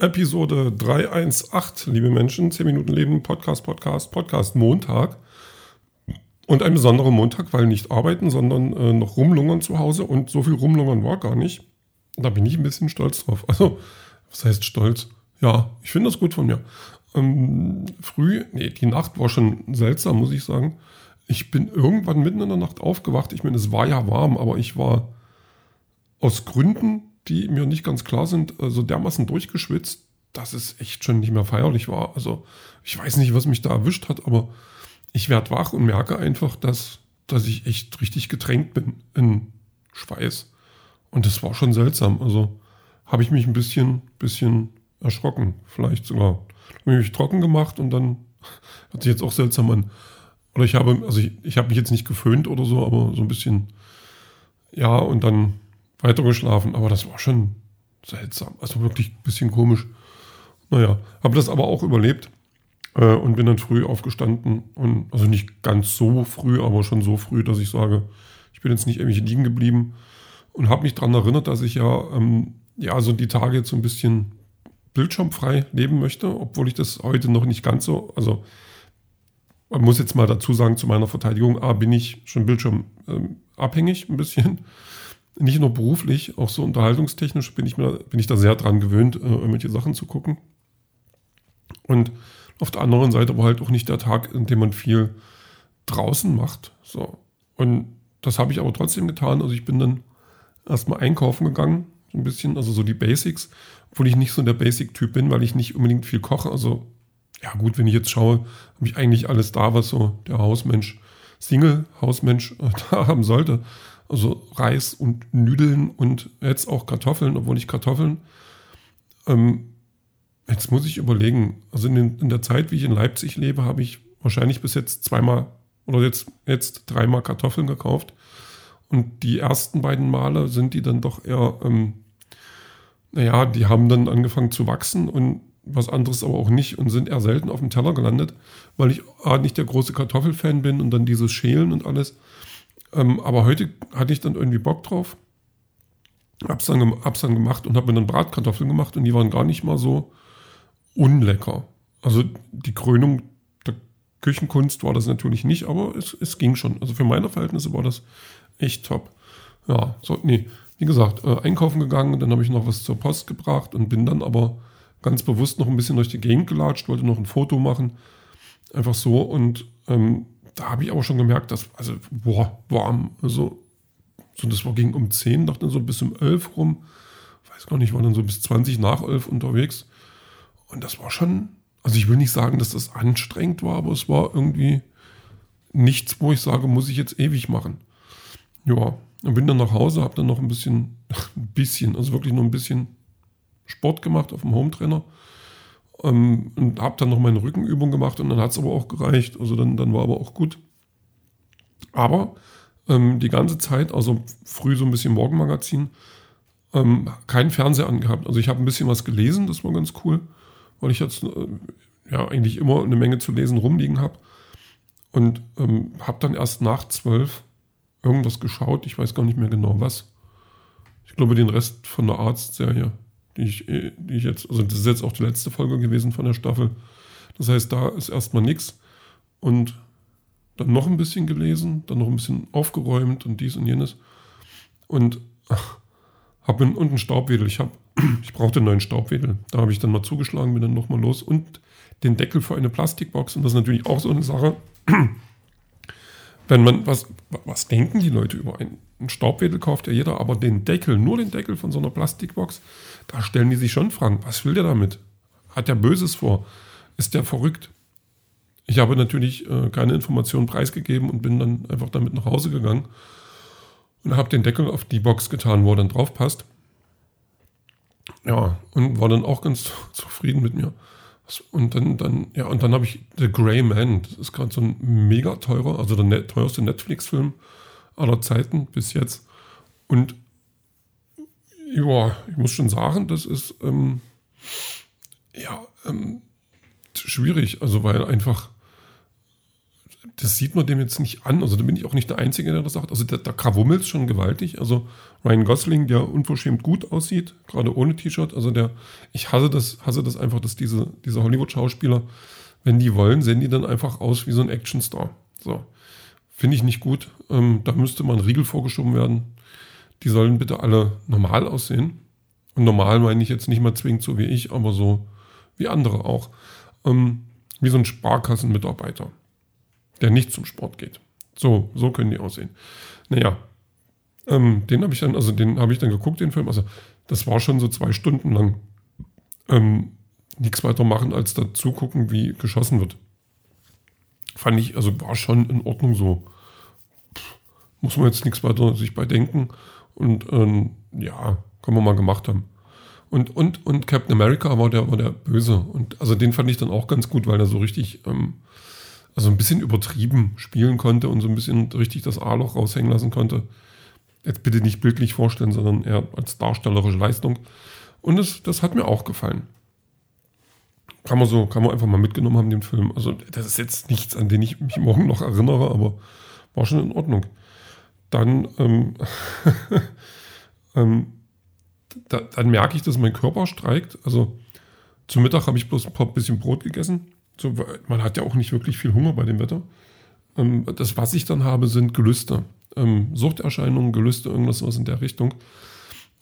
Episode 318, liebe Menschen, 10 Minuten Leben, Podcast, Podcast, Podcast, Montag. Und ein besonderer Montag, weil nicht arbeiten, sondern äh, noch rumlungern zu Hause und so viel rumlungern war gar nicht. Da bin ich ein bisschen stolz drauf. Also, was heißt stolz? Ja, ich finde das gut von mir. Ähm, früh, nee, die Nacht war schon seltsam, muss ich sagen. Ich bin irgendwann mitten in der Nacht aufgewacht. Ich meine, es war ja warm, aber ich war aus Gründen, die mir nicht ganz klar sind, so also dermaßen durchgeschwitzt, dass es echt schon nicht mehr feierlich war. Also ich weiß nicht, was mich da erwischt hat, aber ich werde wach und merke einfach, dass, dass ich echt richtig getränkt bin in Schweiß. Und das war schon seltsam. Also habe ich mich ein bisschen, bisschen erschrocken. Vielleicht sogar. Habe mich trocken gemacht und dann hat sich jetzt auch seltsam an. Oder ich habe, also ich, ich habe mich jetzt nicht geföhnt oder so, aber so ein bisschen, ja, und dann weitergeschlafen. Aber das war schon seltsam. Also wirklich ein bisschen komisch. Naja, habe das aber auch überlebt äh, und bin dann früh aufgestanden. Und also nicht ganz so früh, aber schon so früh, dass ich sage, ich bin jetzt nicht irgendwie liegen geblieben und habe mich daran erinnert, dass ich ja, ähm, ja so die Tage jetzt so ein bisschen bildschirmfrei leben möchte, obwohl ich das heute noch nicht ganz so, also man muss jetzt mal dazu sagen, zu meiner Verteidigung, A, bin ich schon bildschirmabhängig ähm, ein bisschen nicht nur beruflich, auch so unterhaltungstechnisch bin ich, mir, bin ich da sehr dran gewöhnt, äh, irgendwelche Sachen zu gucken. Und auf der anderen Seite war halt auch nicht der Tag, in dem man viel draußen macht. So. Und das habe ich aber trotzdem getan. Also ich bin dann erstmal einkaufen gegangen, so ein bisschen, also so die Basics, obwohl ich nicht so der Basic-Typ bin, weil ich nicht unbedingt viel koche. Also, ja gut, wenn ich jetzt schaue, habe ich eigentlich alles da, was so der Hausmensch, Single-Hausmensch äh, da haben sollte. Also Reis und Nudeln und jetzt auch Kartoffeln, obwohl ich Kartoffeln. Ähm, jetzt muss ich überlegen. Also in, den, in, der Zeit, wie ich in Leipzig lebe, habe ich wahrscheinlich bis jetzt zweimal oder jetzt, jetzt dreimal Kartoffeln gekauft. Und die ersten beiden Male sind die dann doch eher, ähm, naja, die haben dann angefangen zu wachsen und was anderes aber auch nicht und sind eher selten auf dem Teller gelandet, weil ich A, nicht der große Kartoffelfan bin und dann dieses Schälen und alles. Ähm, aber heute hatte ich dann irgendwie Bock drauf. Hab's dann, hab's dann gemacht und habe mir dann Bratkartoffeln gemacht und die waren gar nicht mal so unlecker. Also die Krönung der Küchenkunst war das natürlich nicht, aber es, es ging schon. Also für meine Verhältnisse war das echt top. Ja, so, nee, wie gesagt, äh, einkaufen gegangen, dann habe ich noch was zur Post gebracht und bin dann aber ganz bewusst noch ein bisschen durch die Gegend gelatscht, wollte noch ein Foto machen. Einfach so und ähm, da habe ich aber schon gemerkt, dass, also, boah, warm. Also, so, das war ging um 10, dachte so bis um 11 rum. Weiß gar nicht, war dann so bis 20 nach 11 unterwegs. Und das war schon, also ich will nicht sagen, dass das anstrengend war, aber es war irgendwie nichts, wo ich sage, muss ich jetzt ewig machen. Ja, dann bin dann nach Hause, habe dann noch ein bisschen, ein bisschen, also wirklich nur ein bisschen Sport gemacht auf dem Hometrainer. Ähm, und habe dann noch meine Rückenübung gemacht und dann hat es aber auch gereicht. Also dann, dann war aber auch gut. Aber ähm, die ganze Zeit, also früh so ein bisschen Morgenmagazin, ähm, keinen Fernseher angehabt. Also ich habe ein bisschen was gelesen, das war ganz cool, weil ich jetzt äh, ja eigentlich immer eine Menge zu lesen rumliegen habe. Und ähm, habe dann erst nach zwölf irgendwas geschaut, ich weiß gar nicht mehr genau was. Ich glaube, den Rest von der Arztserie ich, die ich jetzt, also das ist jetzt auch die letzte Folge gewesen von der Staffel. Das heißt, da ist erstmal nichts. Und dann noch ein bisschen gelesen, dann noch ein bisschen aufgeräumt und dies und jenes. Und habe einen, und einen Staubwedel. Ich, hab, ich brauchte einen neuen Staubwedel. Da habe ich dann mal zugeschlagen, bin dann nochmal los. Und den Deckel für eine Plastikbox. Und das ist natürlich auch so eine Sache. Wenn man, was, was denken die Leute über einen? Ein Staubwedel kauft ja jeder, aber den Deckel, nur den Deckel von so einer Plastikbox, da stellen die sich schon Fragen, was will der damit? Hat der Böses vor? Ist der verrückt? Ich habe natürlich äh, keine Informationen preisgegeben und bin dann einfach damit nach Hause gegangen und habe den Deckel auf die Box getan, wo er dann drauf passt. Ja, und war dann auch ganz zufrieden mit mir. Und dann, dann, ja, und dann habe ich The Grey Man. Das ist gerade so ein mega teurer, also der net, teuerste Netflix-Film aller Zeiten bis jetzt. Und ja, ich muss schon sagen, das ist ähm, ja ähm, schwierig, also weil einfach das sieht man dem jetzt nicht an. Also da bin ich auch nicht der Einzige, der das sagt. Also da, da krawummelt schon gewaltig. Also Ryan Gosling, der unverschämt gut aussieht, gerade ohne T-Shirt. Also der, ich hasse das, hasse das einfach, dass diese, diese Hollywood-Schauspieler, wenn die wollen, sehen die dann einfach aus wie so ein Actionstar. So. Finde ich nicht gut. Ähm, da müsste mal ein Riegel vorgeschoben werden. Die sollen bitte alle normal aussehen. Und normal meine ich jetzt nicht mal zwingend so wie ich, aber so wie andere auch. Ähm, wie so ein Sparkassenmitarbeiter der nicht zum Sport geht. So, so können die aussehen. Naja, ähm, den habe ich dann, also den habe ich dann geguckt, den Film. Also das war schon so zwei Stunden lang ähm, nichts weiter machen, als da zugucken, wie geschossen wird. Fand ich, also war schon in Ordnung so. Muss man jetzt nichts weiter sich bei denken. Und ähm, ja, kann man mal gemacht haben. Und, und, und Captain America war der, war der Böse. Und also den fand ich dann auch ganz gut, weil er so richtig ähm, also ein bisschen übertrieben spielen konnte und so ein bisschen richtig das A-Loch raushängen lassen konnte. Jetzt bitte nicht bildlich vorstellen, sondern eher als darstellerische Leistung. Und das, das hat mir auch gefallen. Kann man so, kann man einfach mal mitgenommen haben, den Film. Also, das ist jetzt nichts, an den ich mich morgen noch erinnere, aber war schon in Ordnung. Dann, ähm, ähm, da, dann merke ich, dass mein Körper streikt. Also, zum Mittag habe ich bloß ein paar bisschen Brot gegessen so, man hat ja auch nicht wirklich viel Hunger bei dem Wetter. Ähm, das, was ich dann habe, sind Gelüste. Ähm, Suchterscheinungen, Gelüste, irgendwas was in der Richtung.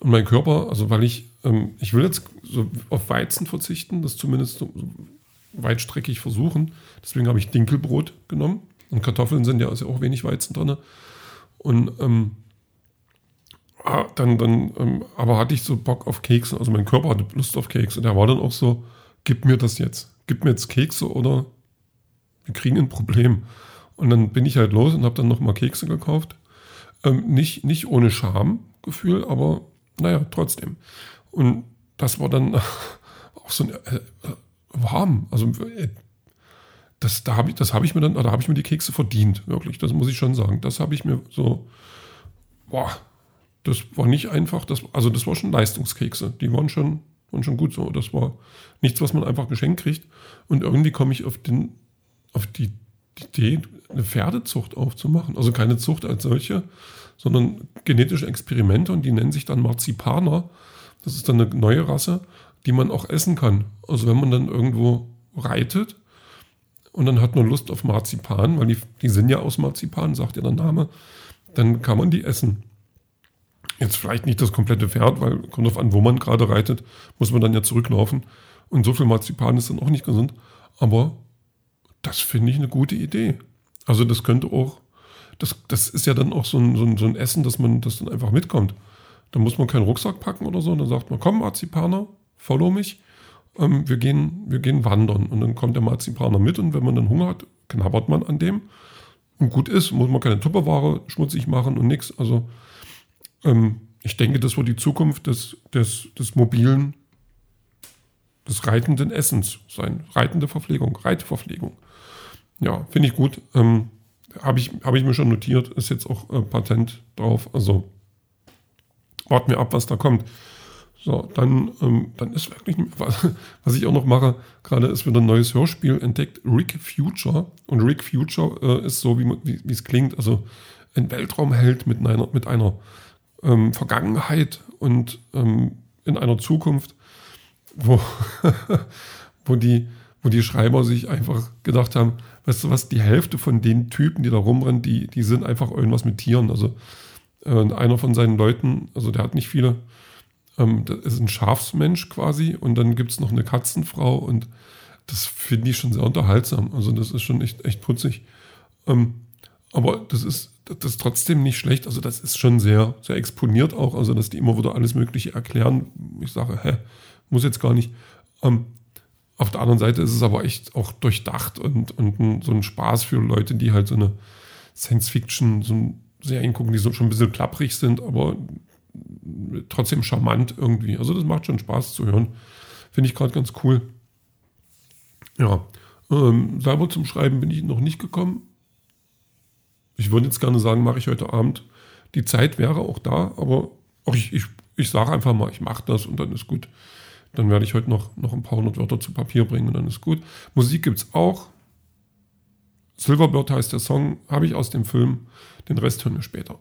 Und mein Körper, also weil ich, ähm, ich will jetzt so auf Weizen verzichten, das zumindest so weitstreckig versuchen. Deswegen habe ich Dinkelbrot genommen. Und Kartoffeln sind ja, ist ja auch wenig Weizen drin. Und ähm, ah, dann, dann ähm, aber hatte ich so Bock auf Kekse. Also mein Körper hatte Lust auf Kekse. Und der war dann auch so, gib mir das jetzt gib mir jetzt Kekse oder wir kriegen ein Problem. Und dann bin ich halt los und habe dann nochmal Kekse gekauft. Ähm, nicht, nicht ohne Schamgefühl, aber naja, trotzdem. Und das war dann auch so ein, äh, äh, warm. Also äh, das, da habe ich, das ich mir dann, da habe ich mir die Kekse verdient, wirklich. Das muss ich schon sagen. Das habe ich mir so, boah, das war nicht einfach, das, also das war schon Leistungskekse. Die waren schon und schon gut so. Das war nichts, was man einfach geschenkt kriegt. Und irgendwie komme ich auf, den, auf die, Idee, eine Pferdezucht aufzumachen. Also keine Zucht als solche, sondern genetische Experimente und die nennen sich dann Marzipaner. Das ist dann eine neue Rasse, die man auch essen kann. Also wenn man dann irgendwo reitet und dann hat man Lust auf Marzipan, weil die, die sind ja aus Marzipan, sagt ja der Name, dann kann man die essen. Jetzt vielleicht nicht das komplette Pferd, weil kommt darauf an, wo man gerade reitet, muss man dann ja zurücklaufen. Und so viel Marzipan ist dann auch nicht gesund. Aber das finde ich eine gute Idee. Also das könnte auch, das, das ist ja dann auch so ein, so, ein, so ein Essen, dass man das dann einfach mitkommt. Da muss man keinen Rucksack packen oder so. Dann sagt man, komm Marzipaner, follow mich. Ähm, wir, gehen, wir gehen wandern. Und dann kommt der Marzipaner mit und wenn man dann Hunger hat, knabbert man an dem. Und gut ist, muss man keine Tupperware schmutzig machen und nichts. Also ähm, ich denke, das wird die Zukunft des, des, des mobilen, des reitenden Essens sein. Reitende Verpflegung, Reitverpflegung. Ja, finde ich gut. Ähm, Habe ich, hab ich mir schon notiert, ist jetzt auch äh, Patent drauf. Also warten wir ab, was da kommt. So, dann, ähm, dann ist wirklich, was, ich auch noch mache, gerade ist wieder ein neues Hörspiel entdeckt, Rick Future. Und Rick Future äh, ist so, wie es klingt, also ein Weltraumheld mit einer, mit einer ähm, Vergangenheit und ähm, in einer Zukunft, wo, wo, die, wo die Schreiber sich einfach gedacht haben, weißt du was, die Hälfte von den Typen, die da rumrennen, die, die sind einfach irgendwas mit Tieren. Also äh, einer von seinen Leuten, also der hat nicht viele, ähm, das ist ein Schafsmensch quasi und dann gibt es noch eine Katzenfrau und das finde ich schon sehr unterhaltsam. Also das ist schon echt, echt putzig. Ähm, aber das ist das ist trotzdem nicht schlecht. Also das ist schon sehr, sehr exponiert auch. Also dass die immer wieder alles Mögliche erklären. Ich sage, hä, muss jetzt gar nicht. Ähm, auf der anderen Seite ist es aber echt auch durchdacht und, und so ein Spaß für Leute, die halt so eine Science-Fiction, so ein Serien gucken, die so schon ein bisschen klapprig sind, aber trotzdem charmant irgendwie. Also das macht schon Spaß zu hören. Finde ich gerade ganz cool. Ja, ähm, selber zum Schreiben bin ich noch nicht gekommen. Ich würde jetzt gerne sagen, mache ich heute Abend. Die Zeit wäre auch da, aber auch ich, ich, ich sage einfach mal, ich mache das und dann ist gut. Dann werde ich heute noch, noch ein paar hundert Wörter zu Papier bringen und dann ist gut. Musik gibt es auch. Silverbird heißt der Song, habe ich aus dem Film. Den Rest hören wir später.